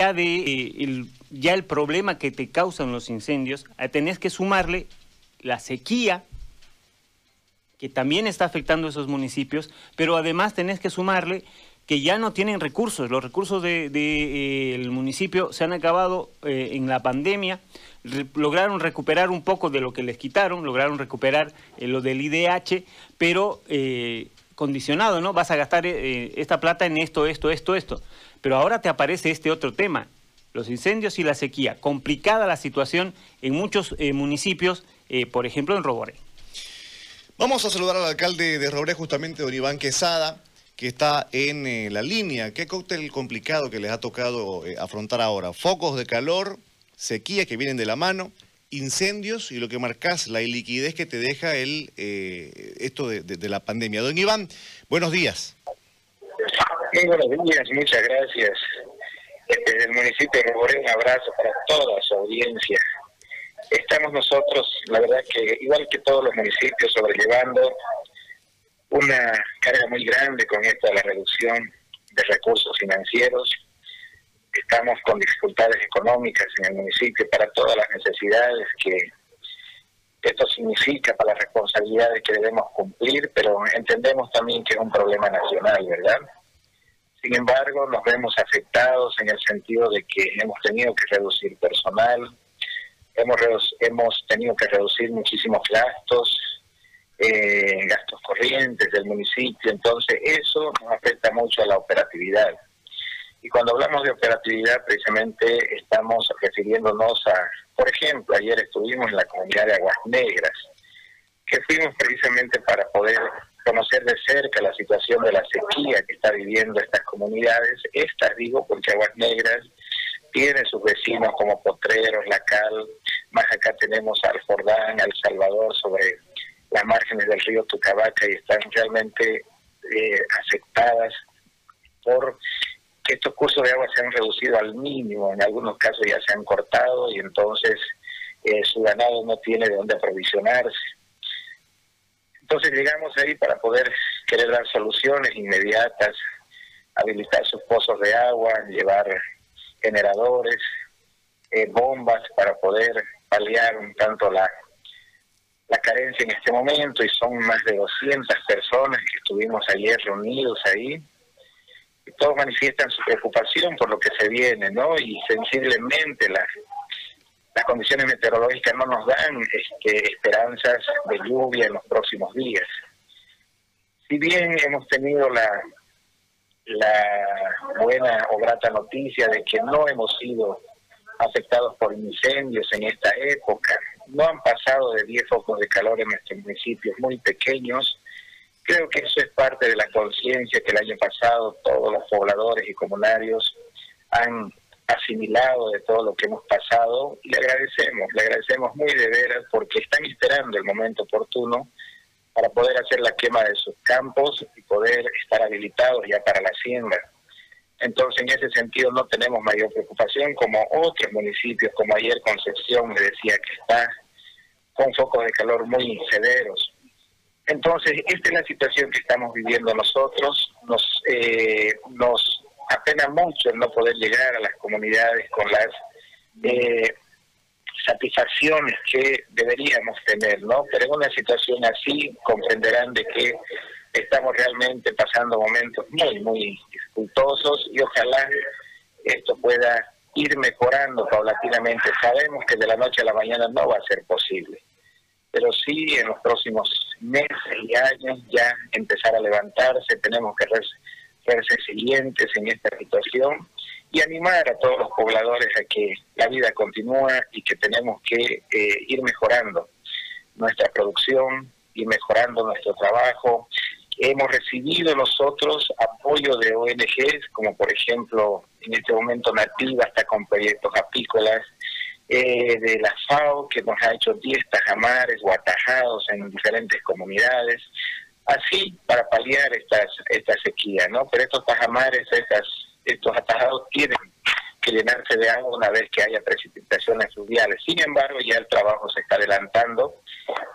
ya de eh, el, ya el problema que te causan los incendios, eh, tenés que sumarle la sequía que también está afectando a esos municipios, pero además tenés que sumarle que ya no tienen recursos. Los recursos del de, eh, municipio se han acabado en la pandemia. lograron recuperar un poco de lo que les quitaron, lograron recuperar lo del IDH, pero condicionado, ¿no? Vas a gastar esta plata en esto, esto, esto, esto. Pero ahora te aparece este otro tema, los incendios y la sequía. Complicada la situación en muchos municipios, por ejemplo en Roboré. Vamos a saludar al alcalde de Roboré, justamente don Iván Quesada que está en eh, la línea. ¿Qué cóctel complicado que les ha tocado eh, afrontar ahora? Focos de calor, sequía que vienen de la mano, incendios y lo que marcas, la iliquidez que te deja el eh, esto de, la pandemia. Don Iván, buenos días. Muy buenos días, muchas gracias. Desde el municipio de Roboré, un abrazo para toda su audiencia. Estamos nosotros, la verdad que igual que todos los municipios, sobrellevando una carga muy grande con esta la reducción de recursos financieros. Estamos con dificultades económicas en el municipio para todas las necesidades que esto significa para las responsabilidades que debemos cumplir, pero entendemos también que es un problema nacional, ¿verdad? Sin embargo, nos vemos afectados en el sentido de que hemos tenido que reducir personal, hemos, hemos tenido que reducir muchísimos gastos, eh, gastos corrientes del municipio, entonces eso nos afecta mucho a la operatividad. Y cuando hablamos de operatividad, precisamente estamos refiriéndonos a, por ejemplo, ayer estuvimos en la comunidad de Aguas Negras, que fuimos precisamente para poder conocer de cerca la situación de la sequía que está viviendo estas comunidades. Estas digo porque Aguas Negras tiene sus vecinos como Potreros, La Cal, más acá tenemos al Jordán, al Salvador, sobre las márgenes del río Tucabaca y están realmente eh, afectadas por que estos cursos de agua se han reducido al mínimo, en algunos casos ya se han cortado y entonces eh, su ganado no tiene de dónde aprovisionarse. Entonces llegamos ahí para poder querer dar soluciones inmediatas, habilitar sus pozos de agua, llevar generadores, eh, bombas para poder paliar un tanto la la carencia en este momento y son más de 200 personas que estuvimos ayer reunidos ahí y todos manifiestan su preocupación por lo que se viene, ¿no? Y sensiblemente las las condiciones meteorológicas no nos dan este, esperanzas de lluvia en los próximos días. Si bien hemos tenido la, buena o grata noticia de que no hemos sido afectados por incendios en esta época, no han pasado de 10 focos de calor en nuestros municipios muy pequeños. Creo que eso es parte de la conciencia que el año pasado todos los pobladores y comunarios han asimilado de todo lo que hemos pasado le agradecemos, le agradecemos muy de veras porque están esperando el momento oportuno para poder hacer la quema de sus campos y poder estar habilitados ya para la siembra. Entonces, en ese sentido, no tenemos mayor preocupación como otros municipios, como ayer Concepción me decía que está con focos de calor muy severos. Entonces, esta es la situación que estamos viviendo nosotros. Nos, eh, nos apena mucho el no poder llegar a las comunidades con las eh, satisfacciones que deberíamos tener, ¿no? Pero en una situación así comprenderán de que estamos realmente pasando momentos muy, muy dificultosos y ojalá esto pueda ir mejorando paulatinamente. Sabemos que de la noche a la mañana no va a ser posible, pero sí en los próximos meses y años ya empezar a levantarse, tenemos que ser resilientes en esta situación y animar a todos los pobladores a que la vida continúa y que tenemos que eh, ir mejorando nuestra producción, ir mejorando nuestro trabajo, Hemos recibido nosotros apoyo de ONGs, como por ejemplo en este momento Nativa, hasta con proyectos apícolas, eh, de la FAO, que nos ha hecho 10 tajamares o atajados en diferentes comunidades, así para paliar estas, esta sequía, ¿no? Pero estos tajamares, estas, estos atajados tienen que llenarse de agua una vez que haya precipitaciones fluviales. Sin embargo, ya el trabajo se está adelantando.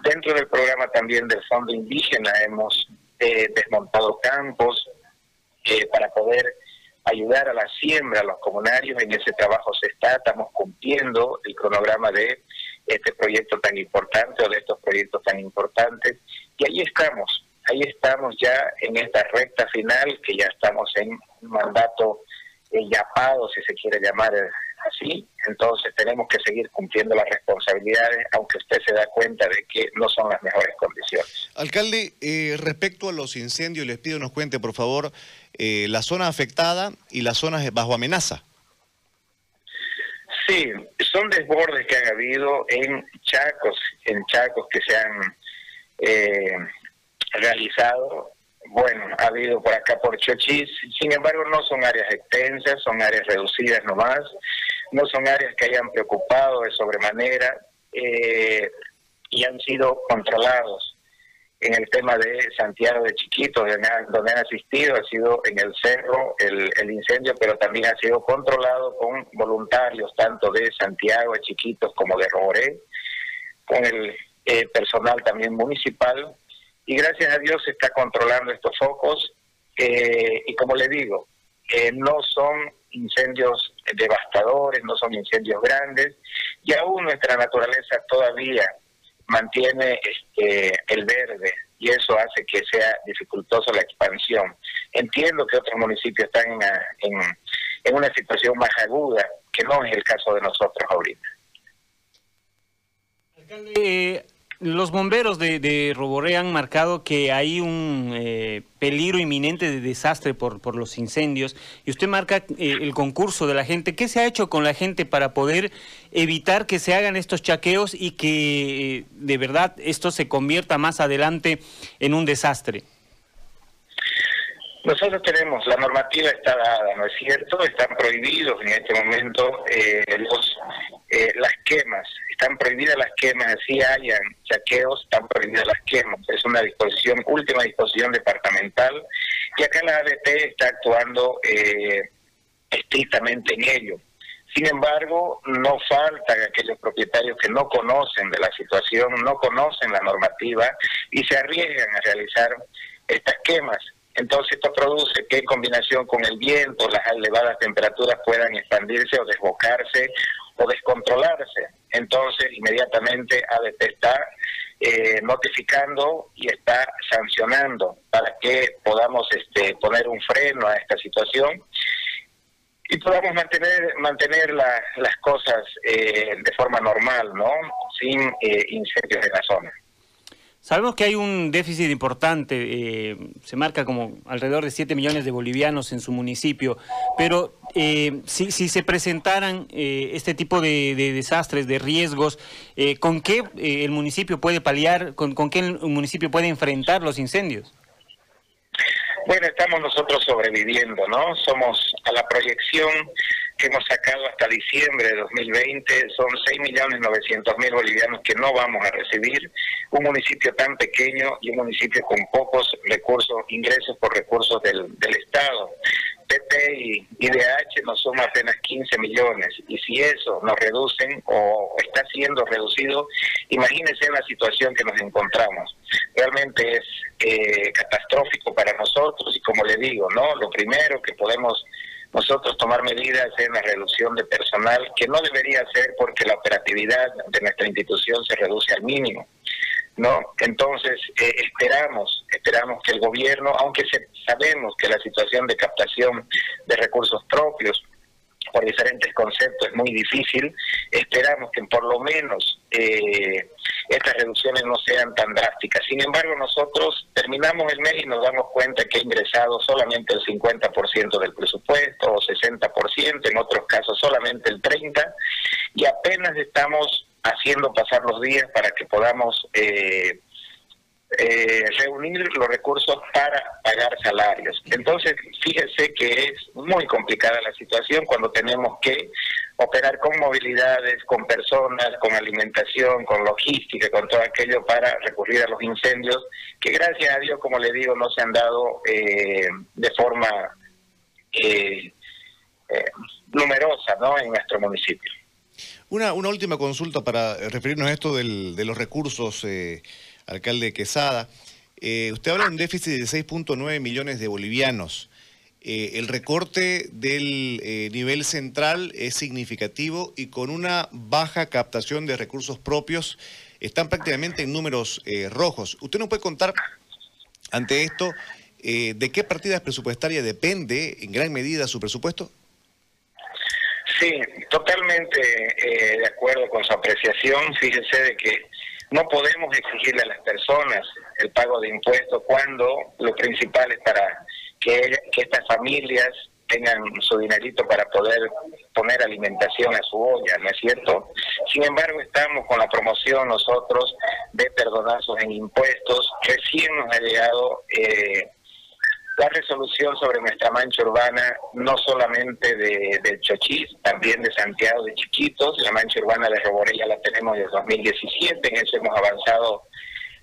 Dentro del programa también del Fondo Indígena hemos eh, desmontado campos eh, para poder ayudar a la siembra, a los comunarios, en ese trabajo se está, estamos cumpliendo el cronograma de este proyecto tan importante o de estos proyectos tan importantes, y ahí estamos, ahí estamos ya en esta recta final, que ya estamos en un mandato eh, yapado, si se quiere llamar así, entonces tenemos que seguir cumpliendo las responsabilidades, aunque usted se da cuenta de que no son las mejores condiciones. Alcalde, eh, respecto a los incendios, les pido nos cuente, por favor, eh, la zona afectada y las zonas bajo amenaza. Sí, son desbordes que han habido en Chacos, en Chacos que se han eh, realizado. Bueno, ha habido por acá por Chochis, sin embargo no son áreas extensas, son áreas reducidas nomás, no son áreas que hayan preocupado de sobremanera eh, y han sido controlados. En el tema de Santiago de Chiquito, donde han asistido, ha sido en el cerro el, incendio, pero también ha sido controlado con voluntarios tanto de Santiago de Chiquitos como de Roboré, con el eh, personal también municipal, y gracias a Dios se está controlando estos focos, eh, y como le digo, eh, no son incendios devastadores, no son incendios grandes, y aún nuestra naturaleza todavía mantiene este, el verde y eso hace que sea dificultosa la expansión. Entiendo que otros municipios están en, una situación más aguda, que no es el caso de nosotros ahorita. Alcalde, los bomberos de, de, Roboré han marcado que hay un eh, peligro inminente de desastre por, los incendios y usted marca eh, el concurso de la gente. ¿Qué se ha hecho con la gente para poder evitar que se hagan estos chaqueos y que eh, de verdad esto se convierta más adelante en un desastre? Nosotros tenemos, la normativa está dada, ¿no es cierto? Están prohibidos en este momento los, las quemas están prohibidas las quemas, así hayan saqueos, están prohibidas las quemas. Es una disposición, última disposición departamental, y acá la ADT está actuando eh, estrictamente en ello. Sin embargo, no faltan aquellos propietarios que no conocen de la situación, no conocen la normativa y se arriesgan a realizar estas quemas. Entonces esto produce que en combinación con el viento, las elevadas temperaturas puedan expandirse o desbocarse o descontrolarse. Entonces, inmediatamente ADT está eh, notificando y está sancionando para que podamos este, poner un freno a esta situación y podamos mantener mantener las cosas eh, de forma normal, ¿no? Sin eh, incendios en la zona. Sabemos que hay un déficit importante, eh, se marca como alrededor de 7 millones de bolivianos en su municipio, pero eh, si, se presentaran eh, este tipo de, desastres, de riesgos, ¿con qué el municipio puede paliar, con qué el municipio puede enfrentar los incendios? Bueno, estamos nosotros sobreviviendo, ¿no? Somos a la proyección que hemos sacado hasta diciembre de 2020 son 6.900.000 bolivianos que no vamos a recibir. Un municipio tan pequeño y un municipio con pocos recursos, ingresos por recursos del, del Estado. PP y IDH nos suma apenas 15 millones y si eso nos reducen o está siendo reducido, imagínense la situación que nos encontramos. Realmente es eh, catastrófico para nosotros y como le digo, no, lo primero que podemos nosotros tomar medidas en la reducción de personal, que no debería ser porque la operatividad de nuestra institución se reduce al mínimo. ¿no? Entonces, eh, esperamos, esperamos que el gobierno, aunque sabemos que la situación de captación de recursos propios por diferentes conceptos es muy difícil, esperamos que por lo menos eh, estas reducciones no sean tan drásticas. Sin embargo, nosotros terminamos el mes y nos damos cuenta que ha ingresado solamente el 50% del presupuesto o 60%, en otros casos solamente el 30%, y apenas estamos haciendo pasar los días para que podamos eh, eh, reunir los recursos para pagar salarios. Entonces, fíjense que es muy complicada la situación cuando tenemos que operar con movilidades, con personas, con alimentación, con logística, con todo aquello para recurrir a los incendios, que gracias a Dios, como le digo, no se han dado eh, de forma eh, eh, numerosa ¿no? en nuestro municipio. Una, una última consulta para referirnos a esto de los recursos, alcalde Quesada. usted habla de un déficit de 6.9 millones de bolivianos. eh, el recorte del eh, nivel central es significativo y con una baja captación de recursos propios están prácticamente en números eh, rojos. ¿Usted nos puede contar ante esto de qué partidas presupuestarias depende en gran medida su presupuesto? Sí, totalmente de acuerdo con su apreciación. Fíjese de que no podemos exigirle a las personas el pago de impuestos cuando lo principal es para que, estas familias tengan su dinerito para poder poner alimentación a su olla, ¿no es cierto? Sin embargo, estamos con la promoción nosotros de perdonazos en impuestos. Recién nos ha llegado eh, la resolución sobre nuestra mancha urbana, no solamente de, de Chochís, también de Santiago de Chiquitos. La mancha urbana de Roboré ya la tenemos desde 2017, en eso hemos avanzado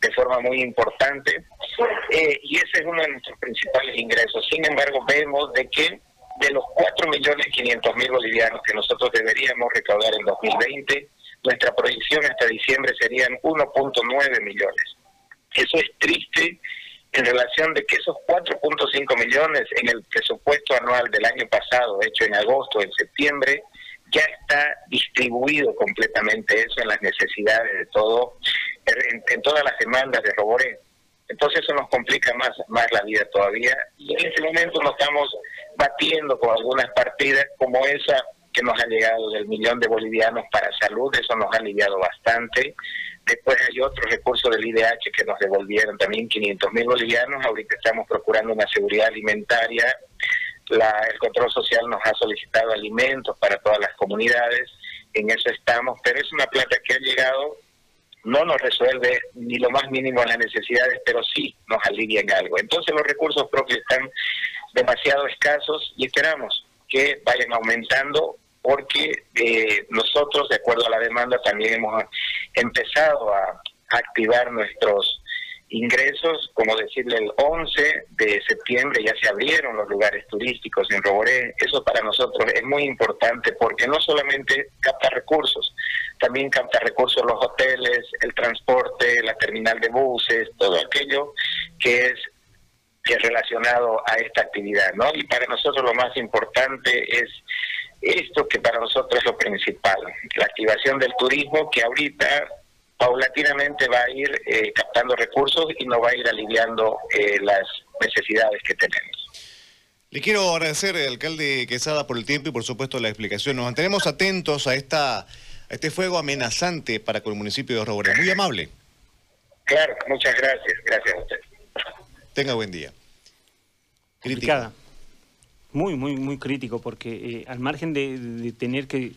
de forma muy importante eh, y ese es uno de nuestros principales ingresos. Sin embargo, vemos de que de los 4.500.000 bolivianos que nosotros deberíamos recaudar en 2020, nuestra proyección hasta diciembre serían 1.9 millones. Eso es triste en relación de que esos 4.5 millones en el presupuesto anual del año pasado, hecho en agosto, en septiembre, ya está distribuido completamente eso en las necesidades de todo en, todas las demandas de Roboré. Entonces eso nos complica más, más la vida todavía. Y en este momento nos estamos batiendo con algunas partidas como esa que nos ha llegado del millón de bolivianos para salud, eso nos ha aliviado bastante. Después hay otros recursos del IDH que nos devolvieron también 500 mil bolivianos. Ahorita estamos procurando una seguridad alimentaria. La, el control social nos ha solicitado alimentos para todas las comunidades. En eso estamos, pero es una plata que ha llegado no nos resuelve ni lo más mínimo las necesidades, pero sí nos alivia en algo. Entonces los recursos propios están demasiado escasos y esperamos que vayan aumentando porque eh, nosotros, de acuerdo a la demanda, también hemos empezado a activar nuestros ingresos, como decirle, el 11 de septiembre ya se abrieron los lugares turísticos en Roboré. Eso para nosotros es muy importante porque no solamente capta recursos, también capta recursos los hoteles, el transporte, la terminal de buses, todo aquello que es, que es relacionado a esta actividad, ¿no? Y para nosotros lo más importante es esto que para nosotros es lo principal, la activación del turismo que ahorita paulatinamente va a ir eh, captando recursos y nos va a ir aliviando eh, las necesidades que tenemos. Le quiero agradecer, alcalde Quesada, por el tiempo y por supuesto la explicación. Nos mantenemos atentos a esta a este fuego amenazante para con el municipio de Roboré. Muy amable. Claro, muchas gracias. Gracias a usted. Tenga buen día. Crítica. Muy, muy, muy crítico, porque eh, al margen de tener que